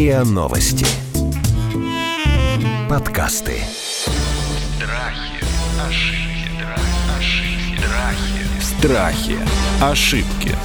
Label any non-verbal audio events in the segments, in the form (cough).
РИА Новости. Подкасты. Страхи, ошибки, ошибки, Страхи. страхи. Ошибки.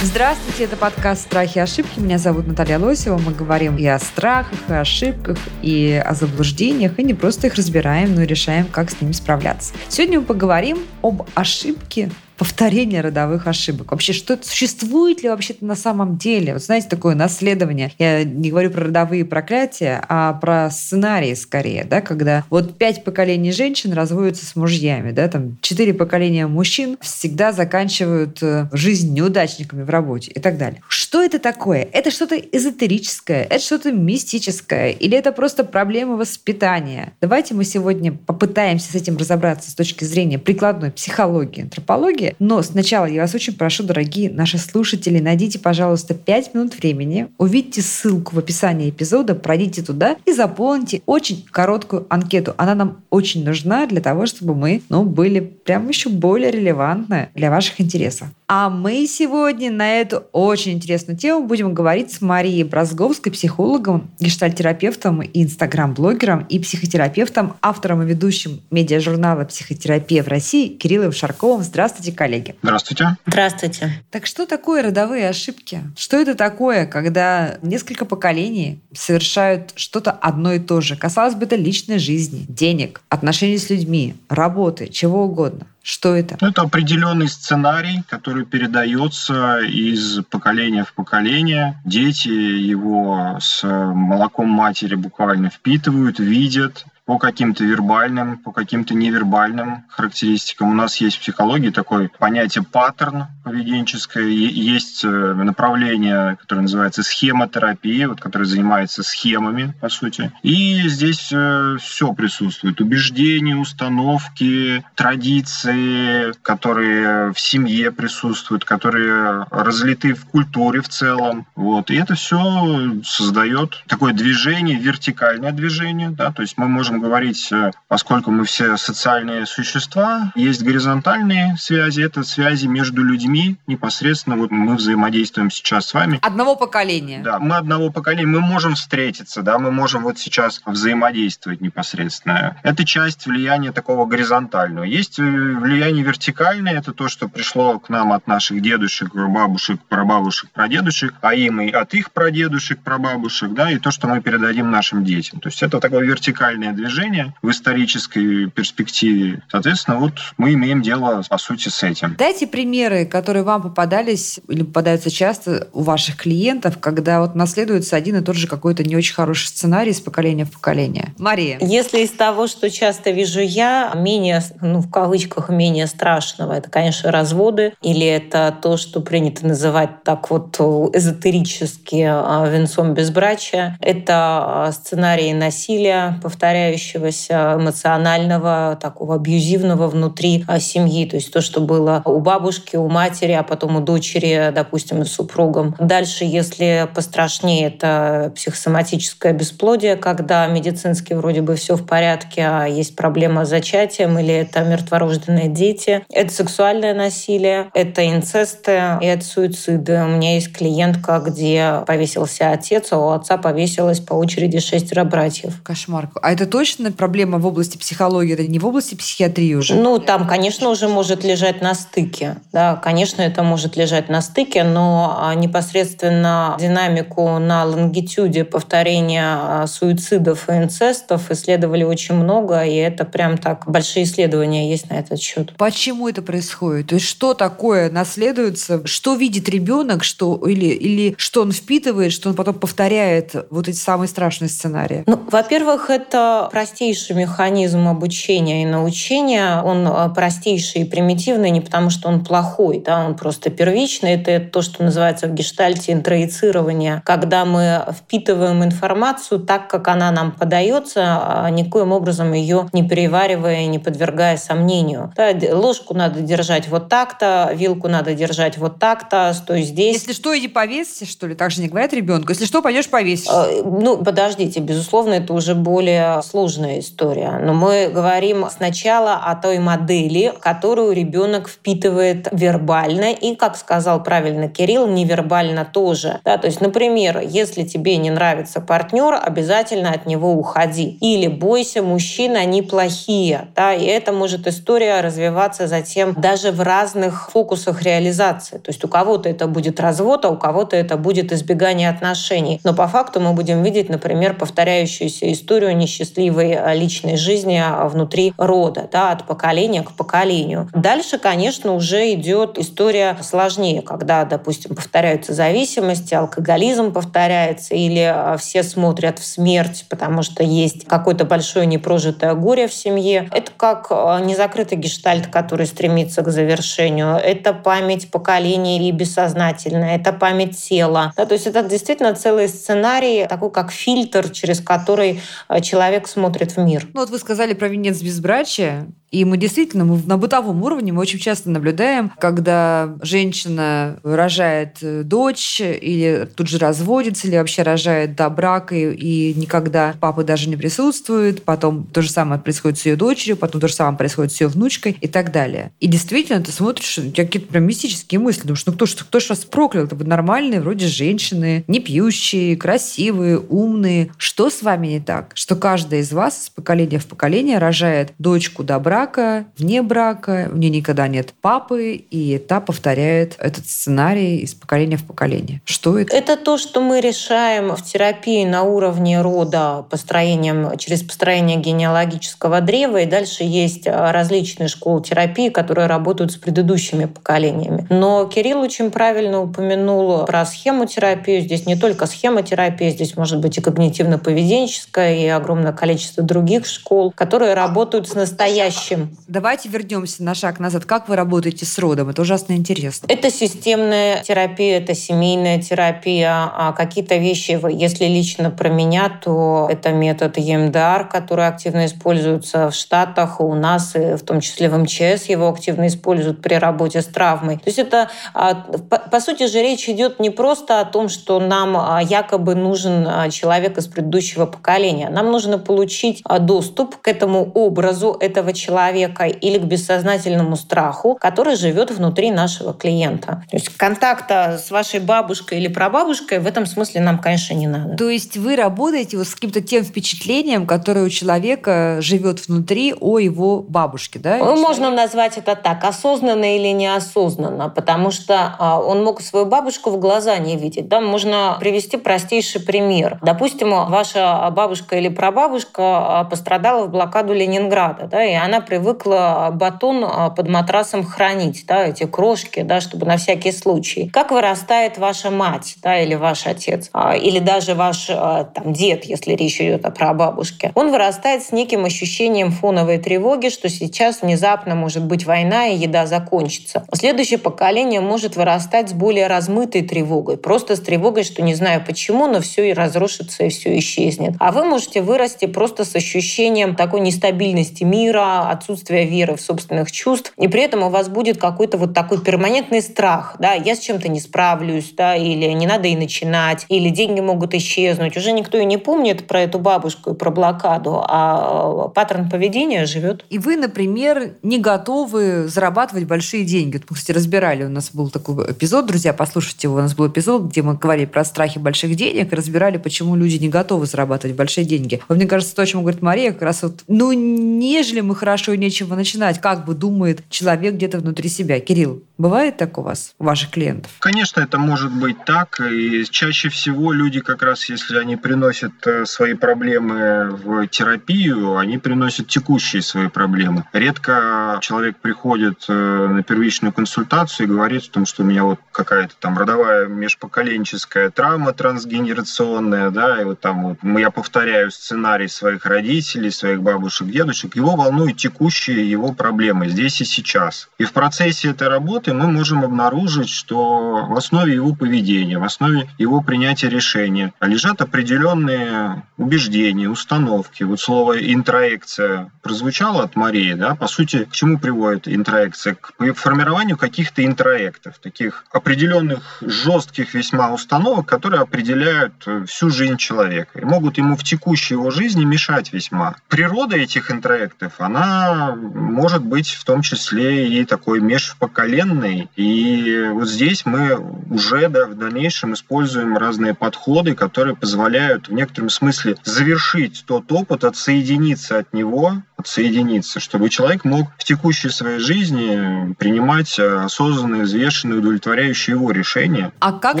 Здравствуйте, это подкаст «Страхи и ошибки». Меня зовут Наталья Лосева. Мы говорим и о страхах, и о ошибках, и о заблуждениях, и не просто их разбираем, но и решаем, как с ними справляться. Сегодня мы поговорим об ошибке повторение родовых ошибок. Вообще, что существует ли вообще-то на самом деле? Вот знаете, такое наследование. Я не говорю про родовые проклятия, а про сценарии скорее, да, когда вот пять поколений женщин разводятся с мужьями, да, там четыре поколения мужчин всегда заканчивают э, жизнь неудачниками в работе и так далее. Что это такое? Это что-то эзотерическое, это что-то мистическое, или это просто проблема воспитания? Давайте мы сегодня попытаемся с этим разобраться с точки зрения прикладной психологии, антропологии, но сначала я вас очень прошу, дорогие наши слушатели, найдите, пожалуйста, 5 минут времени, увидите ссылку в описании эпизода, пройдите туда и заполните очень короткую анкету. Она нам очень нужна для того, чтобы мы ну, были прям еще более релевантны для ваших интересов. А мы сегодня на эту очень интересную тему будем говорить с Марией Бразговской, психологом, гештальтерапевтом и инстаграм-блогером и психотерапевтом, автором и ведущим медиажурнала «Психотерапия в России» Кириллом Шарковым. Здравствуйте, коллеги. Здравствуйте. Здравствуйте. Так что такое родовые ошибки? Что это такое, когда несколько поколений совершают что-то одно и то же? Казалось бы, это личной жизни, денег, отношений с людьми, работы, чего угодно. Что это? Это определенный сценарий, который передается из поколения в поколение. Дети его с молоком матери буквально впитывают, видят, по каким-то вербальным, по каким-то невербальным характеристикам. У нас есть в психологии такое понятие паттерн поведенческое, есть э, направление, которое называется схемотерапия, вот, которое занимается схемами, по сути. И здесь э, все присутствует. Убеждения, установки, традиции, которые в семье присутствуют, которые разлиты в культуре в целом. Вот. И это все создает такое движение, вертикальное движение. Да? То есть мы можем можем говорить, э, поскольку мы все социальные существа, есть горизонтальные связи, это связи между людьми непосредственно. Вот мы взаимодействуем сейчас с вами. Одного поколения. Да, мы одного поколения, мы можем встретиться, да, мы можем вот сейчас взаимодействовать непосредственно. Это часть влияния такого горизонтального. Есть э, влияние вертикальное, это то, что пришло к нам от наших дедушек, бабушек, прабабушек, прадедушек, а им и от их прадедушек, прабабушек, да, и то, что мы передадим нашим детям. То есть это такое вертикальное движение движения в исторической перспективе. Соответственно, вот мы имеем дело, по сути, с этим. Дайте примеры, которые вам попадались или попадаются часто у ваших клиентов, когда вот наследуется один и тот же какой-то не очень хороший сценарий с поколения в поколение. Мария. Если из того, что часто вижу я, менее, ну, в кавычках, менее страшного, это, конечно, разводы, или это то, что принято называть так вот эзотерически а, венцом безбрачия, это а, сценарии насилия, повторяю повторяющегося эмоционального, такого абьюзивного внутри а, семьи. То есть то, что было у бабушки, у матери, а потом у дочери, допустим, и супругом. Дальше, если пострашнее, это психосоматическое бесплодие, когда медицински вроде бы все в порядке, а есть проблема с зачатием, или это мертворожденные дети. Это сексуальное насилие, это инцесты и это суициды. У меня есть клиентка, где повесился отец, а у отца повесилось по очереди шестеро братьев. Кошмар. А это точно точно проблема в области психологии, это не в области психиатрии уже? Ну, там, конечно, уже может лежать на стыке. Да, конечно, это может лежать на стыке, но а, непосредственно динамику на лонгитюде повторения а, суицидов и инцестов исследовали очень много, и это прям так большие исследования есть на этот счет. Почему это происходит? То есть что такое наследуется? Что видит ребенок, что или или что он впитывает, что он потом повторяет вот эти самые страшные сценарии? Ну, во-первых, это простейший механизм обучения и научения. Он э, простейший и примитивный не потому, что он плохой, да, он просто первичный. Это то, что называется в гештальте интроицирование, когда мы впитываем информацию так, как она нам подается, а никоим образом ее не переваривая, не подвергая сомнению. Да, ложку надо держать вот так-то, вилку надо держать вот так-то, стой здесь. Если что, иди повесься, что ли? Так же не говорят ребенку. Если что, пойдешь повесишь. Э, ну, подождите, безусловно, это уже более сложно сложная история. Но мы говорим сначала о той модели, которую ребенок впитывает вербально и, как сказал правильно Кирилл, невербально тоже. Да, то есть, например, если тебе не нравится партнер, обязательно от него уходи. Или бойся мужчин, они плохие. Да, и это может история развиваться затем даже в разных фокусах реализации. То есть у кого-то это будет развод, а у кого-то это будет избегание отношений. Но по факту мы будем видеть, например, повторяющуюся историю несчастливой а, личной жизни а, внутри рода, да, от поколения к поколению. Дальше, конечно, уже идет история сложнее, когда, допустим, повторяются зависимости, алкоголизм повторяется, или а, все смотрят в смерть, потому что есть какое-то большое непрожитое горе в семье. Это как незакрытый гештальт, который стремится к завершению. Это память поколений и бессознательная, это память тела. Да, то есть это действительно целый сценарий, такой как фильтр, через который э, человек смотрит в мир. Ну вот вы сказали про венец безбрачия. И мы действительно мы на бытовом уровне мы очень часто наблюдаем, когда женщина рожает э, дочь или тут же разводится, или вообще рожает до брака, и, и никогда папа даже не присутствует. Потом то же самое происходит с ее дочерью, потом то же самое происходит с ее внучкой и так далее. И действительно, ты смотришь, у тебя какие-то прям мистические мысли. Думаешь, ну кто ж, кто ж вас проклял? Это нормальные вроде женщины, не пьющие, красивые, умные. Что с вами не так? Что каждая из вас с поколения в поколение рожает дочку до брака, вне брака, у нее никогда нет папы, и та повторяет этот сценарий из поколения в поколение. Что это? Это то, что мы решаем в терапии на уровне рода построением, через построение генеалогического древа, и дальше есть а, различные школы терапии, которые работают с предыдущими поколениями. Но Кирилл очень правильно упомянул про схемотерапию. Здесь не только схемотерапия, здесь может быть и когнитивно-поведенческая, и огромное количество других школ, которые работают с настоящим будущем. Давайте вернемся на шаг назад. Как вы работаете с родом? Это ужасно интересно. Это системная терапия, это семейная терапия. А какие-то вещи, если лично про меня, то это метод ЕМДР, который активно используется в Штатах, у нас, и в том числе в МЧС его активно используют при работе с травмой. То есть это, а, по сути же, речь идет не просто о том, что нам а, якобы нужен а, человек из предыдущего поколения. Нам нужно получить доступ к этому образу этого человека, человека или к бессознательному страху, который живет внутри нашего клиента. То есть контакта с вашей бабушкой или прабабушкой в этом смысле нам, конечно, не надо. То есть вы работаете вот с каким-то тем впечатлением, которое у человека живет внутри о его бабушке, да? Ну, можно назвать это так, осознанно или неосознанно, потому что а, он мог свою бабушку в глаза не видеть. Да? Можно привести простейший пример. Допустим, ваша бабушка или прабабушка а, пострадала в блокаду Ленинграда, да, и она привыкла батон а, под матрасом хранить, да, эти крошки, да, чтобы на всякий случай. Как вырастает ваша мать, да, или ваш отец, а, или даже ваш а, там, дед, если речь идет о прабабушке. Он вырастает с неким ощущением фоновой тревоги, что сейчас внезапно может быть война и еда закончится. Следующее поколение может вырастать с более размытой тревогой, просто с тревогой, что не знаю почему, но все и разрушится, и все исчезнет. А вы можете вырасти просто с ощущением такой нестабильности мира, отсутствие веры в собственных чувств, и при этом у вас будет какой-то вот такой перманентный страх, да, я с чем-то не справлюсь, да, или не надо и начинать, или деньги могут исчезнуть. Уже никто и не помнит про эту бабушку и про блокаду, а паттерн поведения живет. И вы, например, не готовы зарабатывать большие деньги. Мы, кстати, разбирали, у нас был такой эпизод, друзья, послушайте его, у нас был эпизод, где мы говорили про страхи больших денег и разбирали, почему люди не готовы зарабатывать большие деньги. Вот мне кажется, то, о чем говорит Мария, как раз вот, ну, нежели мы хорошо и нечего начинать. Как бы думает человек где-то внутри себя? Кирилл, бывает так у вас, у ваших клиентов? Конечно, это может быть так. И чаще всего люди как раз, если они приносят э, свои проблемы в терапию, они приносят текущие свои проблемы. Редко человек приходит э, на первичную консультацию и говорит о том, что у меня вот какая-то там родовая межпоколенческая травма трансгенерационная, да, и вот там вот я повторяю сценарий своих родителей, своих бабушек, дедушек. Его волнует текущий текущие его проблемы здесь и сейчас. И в процессе этой работы мы можем обнаружить, что в основе его поведения, в основе его принятия решения лежат определенные убеждения, установки. Вот слово интроекция прозвучало от Марии, да, по сути, к чему приводит интроекция? К формированию каких-то интроектов, таких определенных жестких весьма установок, которые определяют э, всю жизнь человека и могут ему в текущей его жизни мешать весьма. Природа этих интроектов, она может быть в том числе и такой межпоколенной. И вот здесь мы уже да, в дальнейшем используем разные подходы, которые позволяют в некотором смысле завершить тот опыт, отсоединиться от него, отсоединиться, чтобы человек мог в текущей своей жизни принимать осознанные, взвешенные, удовлетворяющие его решения. А как ну,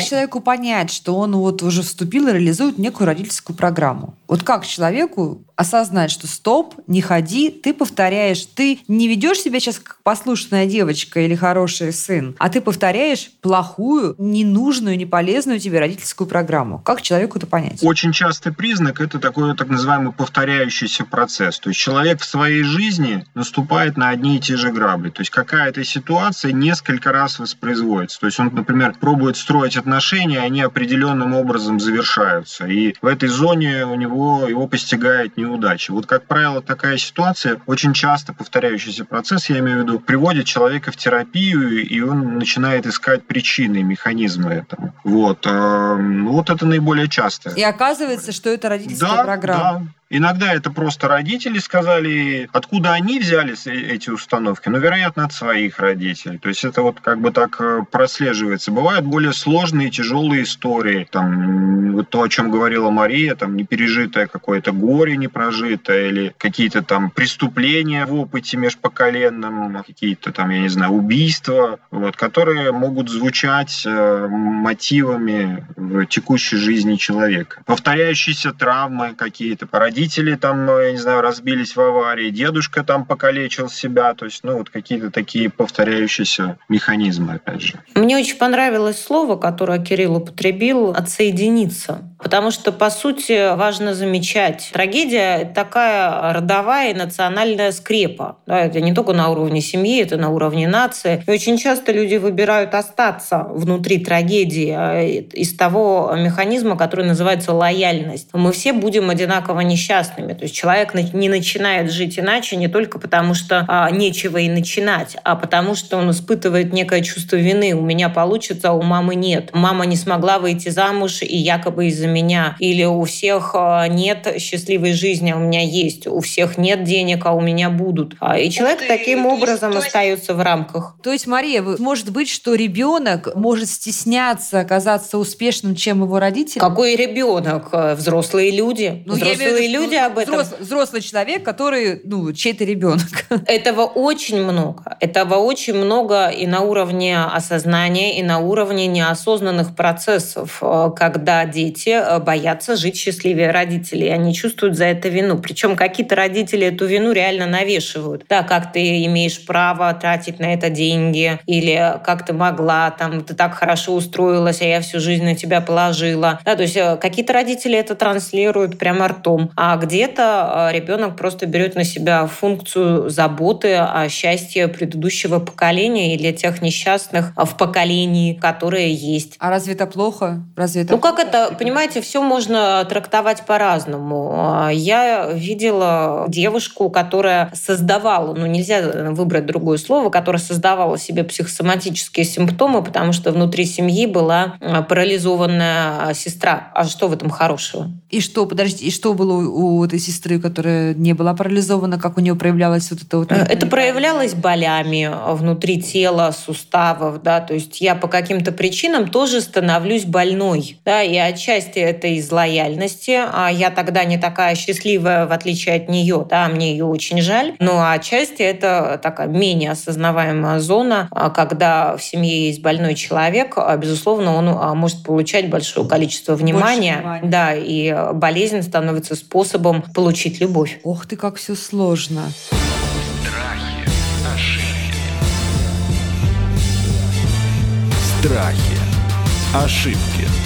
человеку понять, что он вот уже вступил и реализует некую родительскую программу? Вот как человеку осознать, что стоп, не ходи, ты повторяешь, ты не ведешь себя сейчас как послушная девочка или хороший сын, а ты повторяешь плохую, ненужную, неполезную тебе родительскую программу. Как человеку это понять? Очень частый признак – это такой так называемый повторяющийся процесс. То есть человек в своей жизни наступает на одни и те же грабли. То есть какая-то ситуация несколько раз воспроизводится. То есть он, например, пробует строить отношения, они определенным образом завершаются. И в этой зоне у него его постигает неудачи. Вот, как правило, такая ситуация, очень часто повторяющийся процесс, я имею в виду, приводит человека в терапию, и он начинает искать причины, механизмы этому. Вот. Эм, вот это наиболее часто. И оказывается, что это родительская да, программа. Да, Иногда это просто родители сказали, откуда они взяли эти установки, ну, вероятно, от своих родителей. То есть это вот как бы так э, прослеживается. Бывают более сложные, тяжелые истории. Там, вот то, о чем говорила Мария, там, непережитое какое-то горе непрожитое или какие-то там преступления в опыте межпоколенном, какие-то там, я не знаю, убийства, вот, которые могут звучать э, мотивами в текущей жизни человека. Повторяющиеся травмы какие-то, породители родители там, ну, я не знаю, разбились в аварии, дедушка там покалечил себя, то есть, ну, вот какие-то такие повторяющиеся механизмы, опять же. Мне очень понравилось слово, которое Кирилл употребил, «отсоединиться». Потому что, по сути, важно замечать, трагедия – такая родовая и национальная скрепа. Да, это не только на уровне семьи, это на уровне нации. И очень часто люди выбирают остаться внутри трагедии а, из того механизма, который называется лояльность. Мы все будем одинаково несчастными. То есть человек не начинает жить иначе не только потому, что а, нечего и начинать, а потому что он испытывает некое чувство вины. У меня получится, а у мамы нет. Мама не смогла выйти замуж, и якобы из-за меня. Или у всех а, нет счастливой жизни, а у меня есть. У всех нет денег, а у меня будут. А, и человек ты, таким образом есть, остается есть... в рамках. То есть, Мария, может быть, что ребенок может стесняться оказаться успешным, чем его родители? Какой ребенок? Взрослые люди. Ну, взрослые люди об этом. Взрослый, взрослый человек, который, ну, чей-то ребенок. (laughs) Этого очень много. Этого очень много и на уровне осознания, и на уровне неосознанных процессов, э, когда дети Э, боятся жить счастливее родителей. Они чувствуют за это вину. Причем какие-то родители эту вину реально навешивают. Да, как ты имеешь право тратить на это деньги, или как ты могла, там, ты так хорошо устроилась, а я всю жизнь на тебя положила. Да, то есть э, какие-то родители это транслируют прямо ртом, а где-то э, ребенок просто берет на себя функцию заботы о счастье предыдущего поколения или тех несчастных в поколении, которые есть. А разве это плохо? Разве это ну как это, понимаете, все можно трактовать по-разному. А, я видела девушку, которая создавала, ну нельзя выбрать другое слово, которая создавала себе психосоматические симптомы, потому что внутри семьи была а, парализованная сестра. А что в этом хорошего? И что, подождите, и что было у этой сестры, которая не была парализована, как у нее проявлялось вот это вот? Это проявлялось болями внутри тела, суставов, да, то есть я по каким-то причинам тоже становлюсь больной, да, и отчасти это из лояльности. А я тогда не такая счастливая, в отличие от нее, да, мне ее очень жаль. Но отчасти это такая менее осознаваемая зона, а когда в семье есть больной человек, а, безусловно, он а, может получать большое количество внимания, внимания. да, и болезнь становится способом получить любовь. Ох ты, как все сложно. Страхи, ошибки. Страхи, ошибки.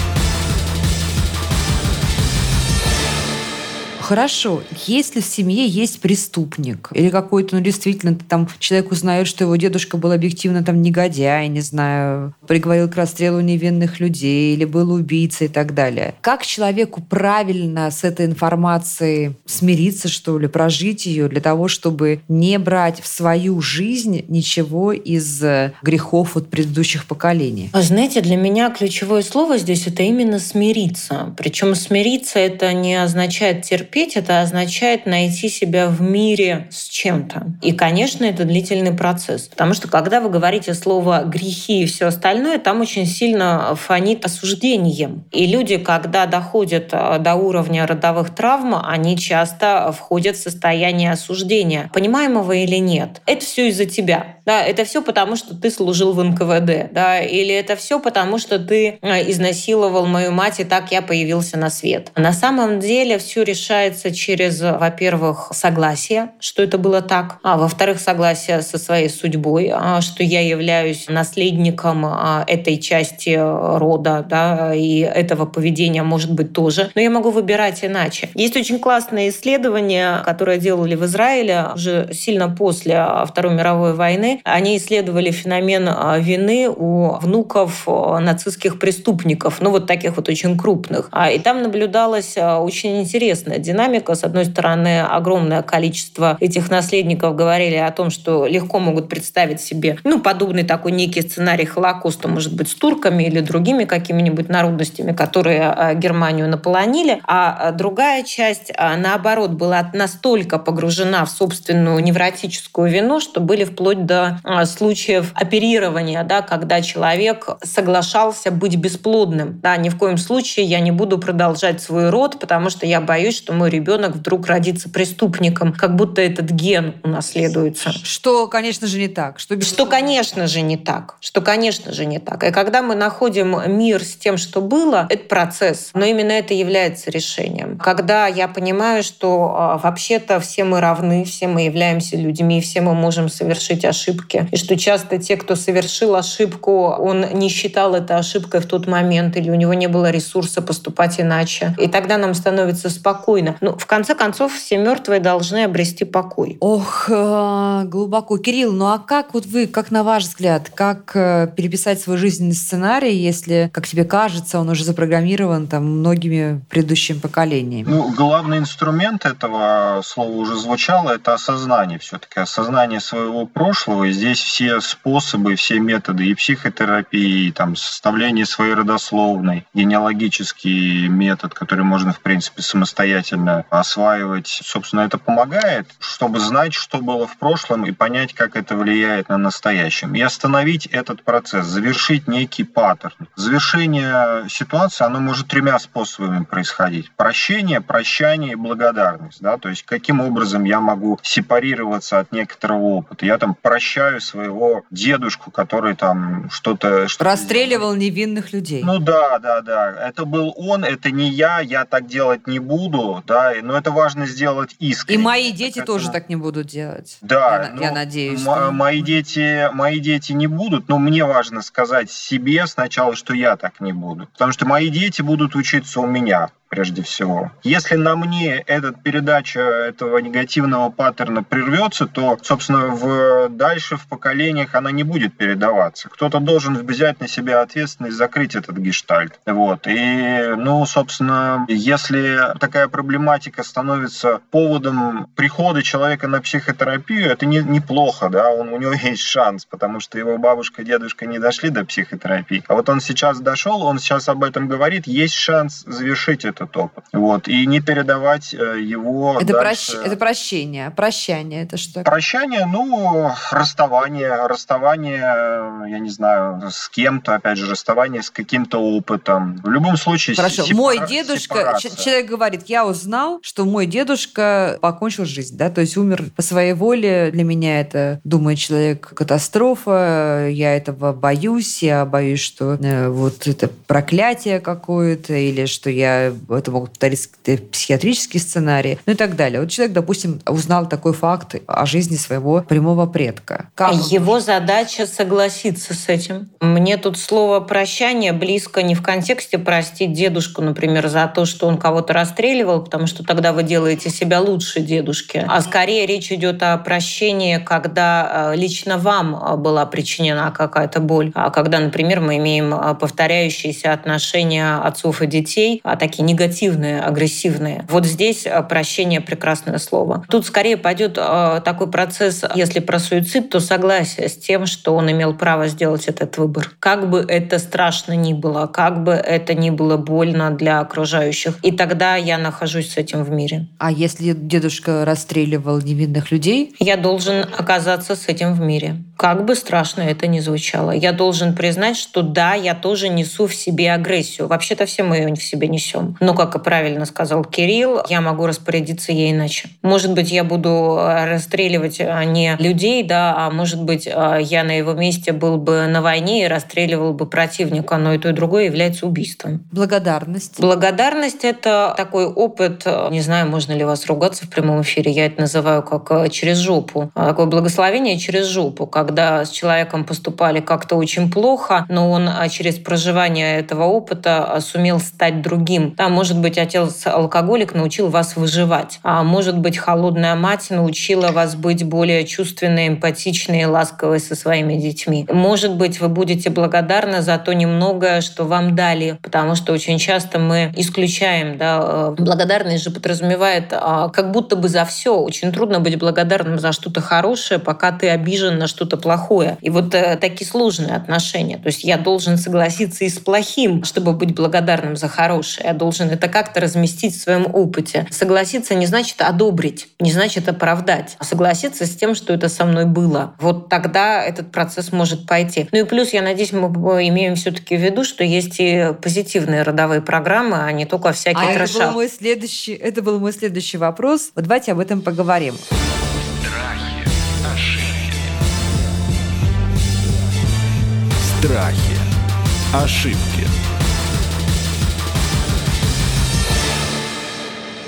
Хорошо, если в семье есть преступник или какой-то, ну, действительно, там человек узнает, что его дедушка был объективно там негодяй, не знаю, приговорил к расстрелу невинных людей или был убийцей и так далее. Как человеку правильно с этой информацией смириться, что ли, прожить ее для того, чтобы не брать в свою жизнь ничего из грехов от предыдущих поколений? А знаете, для меня ключевое слово здесь это именно смириться. Причем смириться это не означает терпеть, это означает найти себя в мире с чем-то. И, конечно, это длительный процесс. Потому что когда вы говорите слово грехи и все остальное, там очень сильно фонит осуждением. И люди, когда доходят э, до уровня родовых травм, они часто входят в состояние осуждения, понимаемого или нет. Это все из-за тебя. Да, это все потому, что ты служил в НКВД, да, или это все потому, что ты э, изнасиловал мою мать, и так я появился на свет. На самом деле все решается через, во-первых, согласие, что это было так, а во-вторых, согласие со своей судьбой, а, что я являюсь наследником а, этой части рода, да, и этого поведения может быть тоже, но я могу выбирать иначе. Есть очень классное исследование, которое делали в Израиле уже сильно после Второй мировой войны, они исследовали феномен а, вины у внуков а, нацистских преступников, ну вот таких вот очень крупных. А, и там наблюдалась очень интересная динамика. С одной стороны, огромное количество этих наследников говорили о том, что легко могут представить себе ну, подобный такой некий сценарий Холокоста, может быть, с турками или другими какими-нибудь народностями, которые Германию наполонили. А другая часть, наоборот, была настолько погружена в собственную невротическую вину, что были вплоть до а, случаев оперирования, да, когда человек соглашался быть бесплодным. Да, ни в коем случае я не буду продолжать свой род, потому что я боюсь, что мой ребенок вдруг родится преступником, как будто этот ген унаследуется. Что, конечно же, не так. Что, что конечно же, не так. Что, конечно же, не так. И когда мы находим мир с тем, что было, это процесс. Но именно это является решением. Когда я понимаю, что а, вообще-то все мы равны, все мы являемся людьми, все мы можем совершить ошибки, ошибки. И что часто те, кто совершил ошибку, он не считал это ошибкой в тот момент, или у него не было ресурса поступать иначе. И тогда нам становится спокойно. Но ну, в конце концов все мертвые должны обрести покой. Ох, э, глубоко. Кирилл, ну а как вот вы, как на ваш взгляд, как э, переписать свой жизненный сценарий, если, как тебе кажется, он уже запрограммирован там многими предыдущими поколениями? Ну, главный инструмент этого слова уже звучало, это осознание все-таки, осознание своего прошлого и здесь все способы, все методы и психотерапии, и там составление своей родословной, генеалогический метод, который можно, в принципе, самостоятельно осваивать. Собственно, это помогает, чтобы знать, что было в прошлом и понять, как это влияет на настоящем. И остановить этот процесс, завершить некий паттерн. Завершение ситуации, оно может тремя способами происходить. Прощение, прощание и благодарность. Да? То есть, каким образом я могу сепарироваться от некоторого опыта. Я там прощаю своего дедушку, который там что-то... Что Расстреливал невинных людей. Ну да, да, да. Это был он, это не я, я так делать не буду, да, но это важно сделать искренне. И мои дети это... тоже так не будут делать. Да, я, ну, я надеюсь. Что... Мои дети, мои дети не будут, но мне важно сказать себе сначала, что я так не буду, потому что мои дети будут учиться у меня прежде всего. Если на мне эта передача этого негативного паттерна прервется, то, собственно, в, дальше в поколениях она не будет передаваться. Кто-то должен взять на себя ответственность закрыть этот гештальт. Вот. И, ну, собственно, если такая проблематика становится поводом прихода человека на психотерапию, это не, неплохо, да, он, у него (laughs) есть шанс, потому что его бабушка, дедушка не дошли до психотерапии. А вот он сейчас дошел, он сейчас об этом говорит, есть шанс завершить это этот опыт. Вот. И не передавать э, его это, дальше. прощ... это прощение. Прощание это что? Прощание, ну, расставание. Расставание, я не знаю, с кем-то, опять же, расставание с каким-то опытом. В любом случае, Хорошо. Сепара... Мой дедушка, сепарация. человек говорит, я узнал, что мой дедушка покончил жизнь, да, то есть умер по своей воле. Для меня это, думает человек, катастрофа. Я этого боюсь. Я боюсь, что э, вот это проклятие какое-то или что я это могут повториться психиатрические сценарии, ну и так далее. Вот человек, допустим, узнал такой факт о жизни своего прямого предка. Как Его задача согласиться с этим. Мне тут слово «прощание» близко не в контексте простить дедушку, например, за то, что он кого-то расстреливал, потому что тогда вы делаете себя лучше дедушки, а скорее речь идет о прощении, когда э, лично вам э, была причинена какая-то боль, а когда, например, мы имеем э, повторяющиеся отношения отцов и детей, а такие негативные, агрессивные. Вот здесь прощение прекрасное слово. Тут скорее пойдет такой процесс, если про суицид, то согласие с тем, что он имел право сделать этот выбор. Как бы это страшно ни было, как бы это ни было больно для окружающих. И тогда я нахожусь с этим в мире. А если дедушка расстреливал невинных людей? Я должен оказаться с этим в мире. Как бы страшно это ни звучало. Я должен признать, что да, я тоже несу в себе агрессию. Вообще-то все мы ее в себе несем. Но, как и правильно сказал Кирилл, я могу распорядиться ей иначе. Может быть, я буду расстреливать а, не людей, да, а может быть, а, я на его месте был бы на войне и расстреливал бы противника, но и то, и другое является убийством. Благодарность. Благодарность — это такой опыт, не знаю, можно ли вас ругаться в прямом эфире, я это называю как э, через жопу. Такое благословение через жопу, когда с человеком поступали как-то очень плохо, но он а, через проживание этого опыта а, сумел стать другим. Да, может быть, отец-алкоголик научил вас выживать, а может быть, холодная мать научила вас быть более чувственной, эмпатичной и ласковой со своими детьми. Может быть, вы будете благодарны за то немногое, что вам дали, потому что очень часто мы исключаем. Да, э, благодарность же подразумевает а, как будто бы за все. Очень трудно быть благодарным за что-то хорошее, пока ты обижен на что-то плохое. И вот э, такие сложные отношения. То есть я должен согласиться и с плохим, чтобы быть благодарным за хорошее. Я должен это как-то разместить в своем опыте. Согласиться не значит одобрить, не значит оправдать. А согласиться с тем, что это со мной было. Вот тогда этот процесс может пойти. Ну и плюс, я надеюсь, мы имеем все-таки в виду, что есть и позитивные родовые программы, а не только всякие а трэша. Это был мой следующий, это был мой следующий вопрос. Вот давайте об этом поговорим. Страхи, Страхи, ошибки.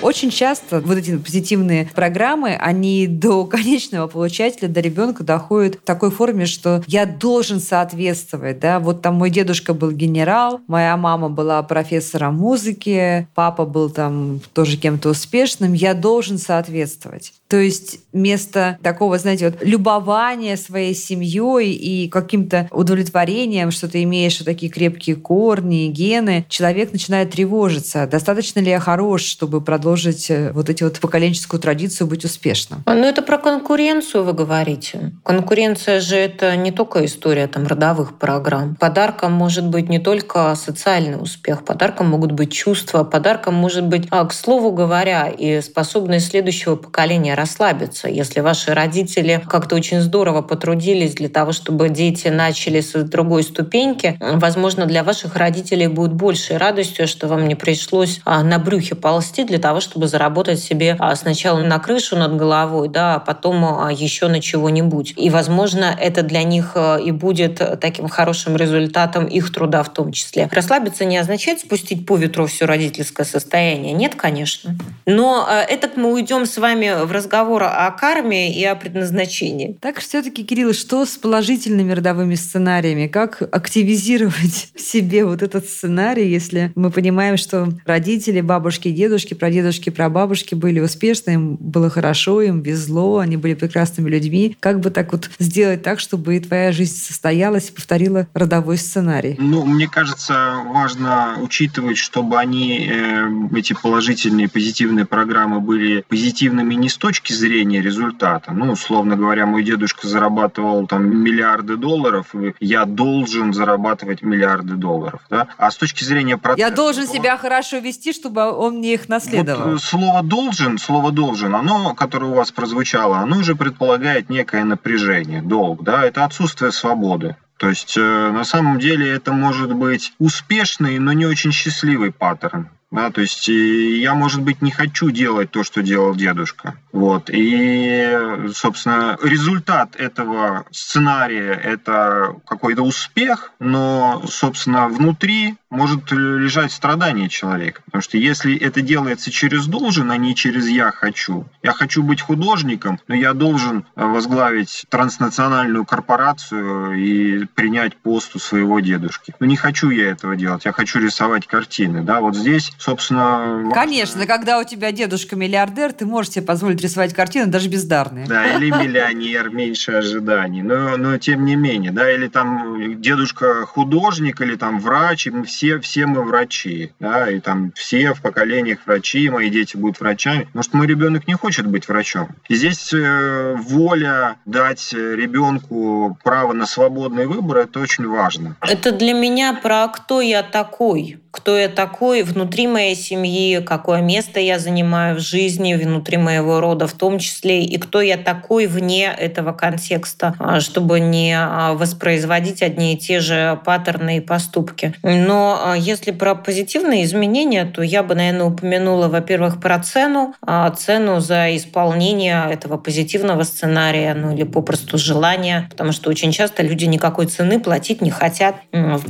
Очень часто вот эти позитивные программы, они до (laughs) конечного получателя, до ребенка доходят в такой форме, что я должен соответствовать. Да? Вот там мой дедушка был генерал, моя мама была профессором музыки, папа был там тоже кем-то успешным, я должен соответствовать. То есть вместо такого, знаете, вот любования своей семьей и каким-то удовлетворением, что ты имеешь вот такие крепкие корни, гены, человек начинает тревожиться. Достаточно ли я хорош, чтобы продолжить э, вот эти вот поколенческую традицию быть успешным? Ну, это про конкуренцию вы говорите. Конкуренция же это не только история там родовых программ. Подарком может быть не только социальный успех, подарком могут быть чувства, подарком может быть, а, к слову говоря, и способность следующего поколения расслабиться. Если ваши родители как-то очень здорово потрудились для того, чтобы дети начали с другой ступеньки, возможно, для ваших родителей будет большей радостью, что вам не пришлось а, на брюхе ползти для того, чтобы заработать себе а, сначала на крышу над головой, да, а потом а, еще на чего-нибудь. И, возможно, это для них и будет таким хорошим результатом их труда в том числе. Расслабиться не означает спустить по ветру все родительское состояние. Нет, конечно. Но это мы уйдем с вами в разговор разговора о карме и о предназначении. Так все-таки, Кирилл, что с положительными родовыми сценариями? Как активизировать (laughs) в себе вот этот сценарий, если мы понимаем, что родители, бабушки, дедушки, прадедушки, прабабушки были успешны, им было хорошо, им везло, они были прекрасными людьми. Как бы так вот сделать так, чтобы и твоя жизнь состоялась и повторила родовой сценарий? Ну, мне кажется, важно учитывать, чтобы они, э, эти положительные, позитивные программы были позитивными не с точки точки зрения результата, ну, условно говоря, мой дедушка зарабатывал там миллиарды долларов, и я должен зарабатывать миллиарды долларов, да? А с точки зрения процесса... Я должен то, себя хорошо вести, чтобы он мне их наследовал. Вот слово «должен», слово «должен», оно, которое у вас прозвучало, оно уже предполагает некое напряжение, долг, да? Это отсутствие свободы. То есть э, на самом деле это может быть успешный, но не очень счастливый паттерн. Да, то есть я, может быть, не хочу делать то, что делал дедушка. Вот. И, собственно, результат этого сценария – это какой-то успех, но, собственно, внутри может лежать страдание человека. Потому что если это делается через должен, а не через я хочу. Я хочу быть художником, но я должен возглавить транснациональную корпорацию и принять пост у своего дедушки. Но не хочу я этого делать, я хочу рисовать картины. Да, вот здесь, собственно... Конечно, когда у тебя дедушка миллиардер, ты можешь себе позволить рисовать картины даже бездарные. Да, или миллионер, меньше ожиданий. Но, но тем не менее, да, или там дедушка художник, или там врач, и мы все, все мы врачи, да, и там все в поколениях врачи, мои дети будут врачами. Может, мой ребенок не хочет быть врачом. И здесь э, воля дать ребенку право на свободный выбор, это очень важно. Это для меня про кто я такой кто я такой внутри моей семьи, какое место я занимаю в жизни, внутри моего рода в том числе, и кто я такой вне этого контекста, а, чтобы не а, воспроизводить одни и те же паттерны и поступки. Но а, если про позитивные изменения, то я бы, наверное, упомянула, во-первых, про цену, цену за исполнение этого позитивного сценария, ну или попросту желания, потому что очень часто люди никакой цены платить не хотят.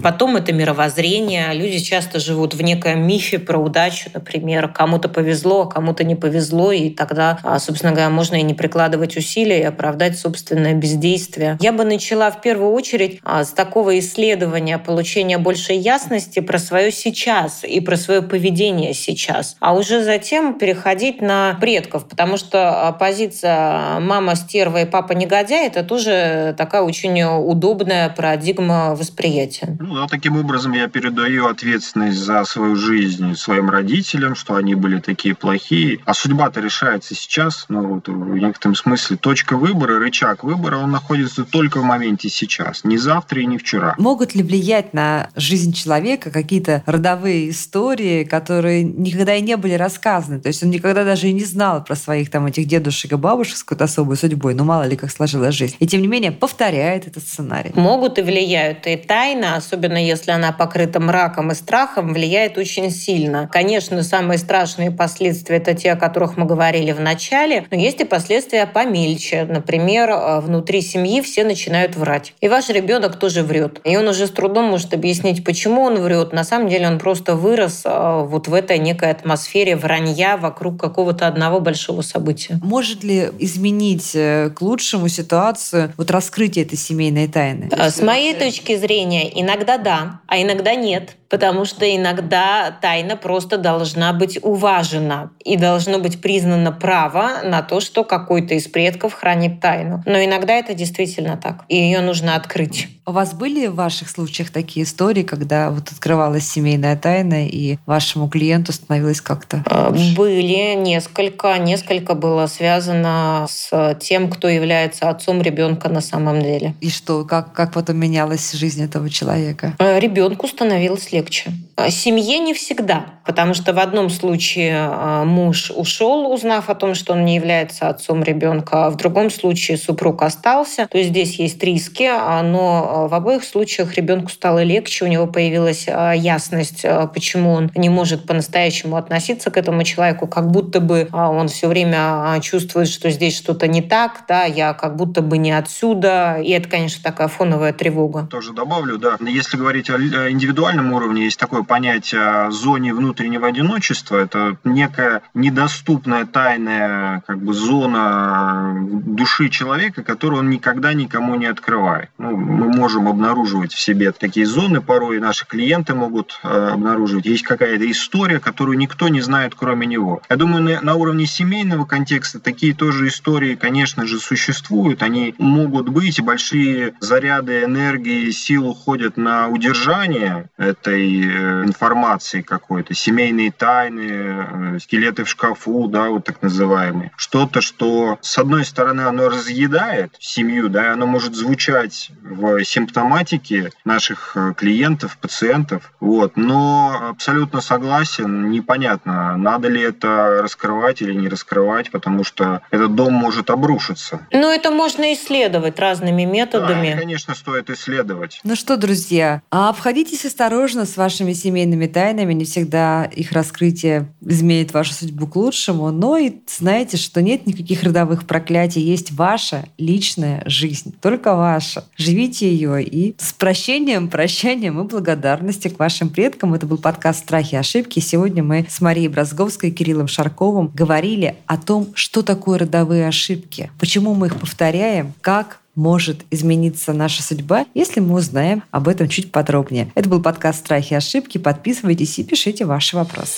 Потом это мировоззрение. Люди часто часто живут в неком мифе про удачу, например. Кому-то повезло, а кому-то не повезло, и тогда, а, собственно говоря, можно и не прикладывать усилия и оправдать собственное бездействие. Я бы начала в первую очередь а, с такого исследования, получения большей ясности про свое сейчас и про свое поведение сейчас, а уже затем переходить на предков, потому что а, позиция мама стерва и папа негодяй это тоже такая очень удобная парадигма восприятия. Ну да, таким образом я передаю ответственность ответственность за свою жизнь своим родителям, что они были такие плохие. А судьба-то решается сейчас. Ну, вот в некотором смысле точка выбора, рычаг выбора, он находится только в моменте сейчас. Не завтра и не вчера. Могут ли влиять на жизнь человека какие-то родовые истории, которые никогда и не были рассказаны? То есть он никогда даже и не знал про своих там этих дедушек и бабушек с какой-то особой судьбой. Ну, мало ли, как сложилась жизнь. И тем не менее повторяет этот сценарий. Могут и влияют. И тайна, особенно если она покрыта мраком и страхом, страхом влияет очень сильно. Конечно, самые страшные последствия это те, о которых мы говорили в начале, но есть и последствия помельче. Например, э, внутри семьи все начинают врать. И ваш ребенок тоже врет. И он уже с трудом может объяснить, почему он врет. На самом деле он просто вырос э, вот в этой некой атмосфере вранья вокруг какого-то одного большого события. Может ли изменить э, к лучшему ситуацию вот раскрытие этой семейной тайны? С моей точки зрения, иногда да, а иногда нет потому что иногда тайна просто должна быть уважена и должно быть признано право на то, что какой-то из предков хранит тайну. Но иногда это действительно так, и ее нужно открыть. У вас были в ваших случаях такие истории, когда вот открывалась семейная тайна, и вашему клиенту становилось как-то? А, были несколько. Несколько было связано с тем, кто является отцом ребенка на самом деле. И что? Как, как потом менялась жизнь этого человека? А, ребенку становилось легче. А, семье не всегда, потому что в одном случае муж ушел, узнав о том, что он не является отцом ребенка, а в другом случае супруг остался. То есть здесь есть риски, но Э, в обоих случаях ребенку стало легче, у него появилась э, ясность, э, почему он не может по-настоящему относиться к этому человеку, как будто бы он все время чувствует, что здесь что-то не так, да, я как будто бы не отсюда, и это, конечно, такая фоновая тревога. Тоже добавлю, да. Если говорить о индивидуальном уровне, есть такое понятие зоне внутреннего одиночества. Это некая недоступная тайная как бы зона души человека, которую он никогда никому не открывает. Ну, мы можем обнаруживать в себе такие зоны, порой наши клиенты могут э, обнаруживать. Есть какая-то история, которую никто не знает, кроме него. Я думаю, на, на уровне семейного контекста такие тоже истории, конечно же, существуют. Они могут быть, большие заряды энергии, сил уходят на удержание этой э, информации какой-то, семейные тайны, э, скелеты в шкафу, да, вот так называемые. Что-то, что, с одной стороны, оно разъедает семью, да, оно может звучать в симптоматики наших э, клиентов, пациентов. Вот. Но абсолютно согласен, непонятно, надо ли это раскрывать или не раскрывать, потому что этот дом может обрушиться. Но это можно исследовать разными методами. Да, конечно, стоит исследовать. Ну что, друзья, а обходитесь осторожно с вашими семейными тайнами. Не всегда их раскрытие изменит вашу судьбу к лучшему, но и знаете, что нет никаких родовых проклятий, есть ваша личная жизнь, только ваша. Живите ее и с прощением, прощанием и благодарностью к вашим предкам. Это был подкаст «Страхи и ошибки». Сегодня мы с Марией Бразговской и Кириллом Шарковым говорили о том, что такое родовые ошибки, почему мы их повторяем, как может измениться наша судьба, если мы узнаем об этом чуть подробнее. Это был подкаст «Страхи и ошибки». Подписывайтесь и пишите ваши вопросы.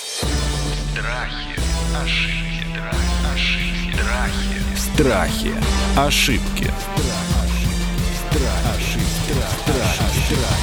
Страхи, ошибки, ошибки, Страхи, ошибки.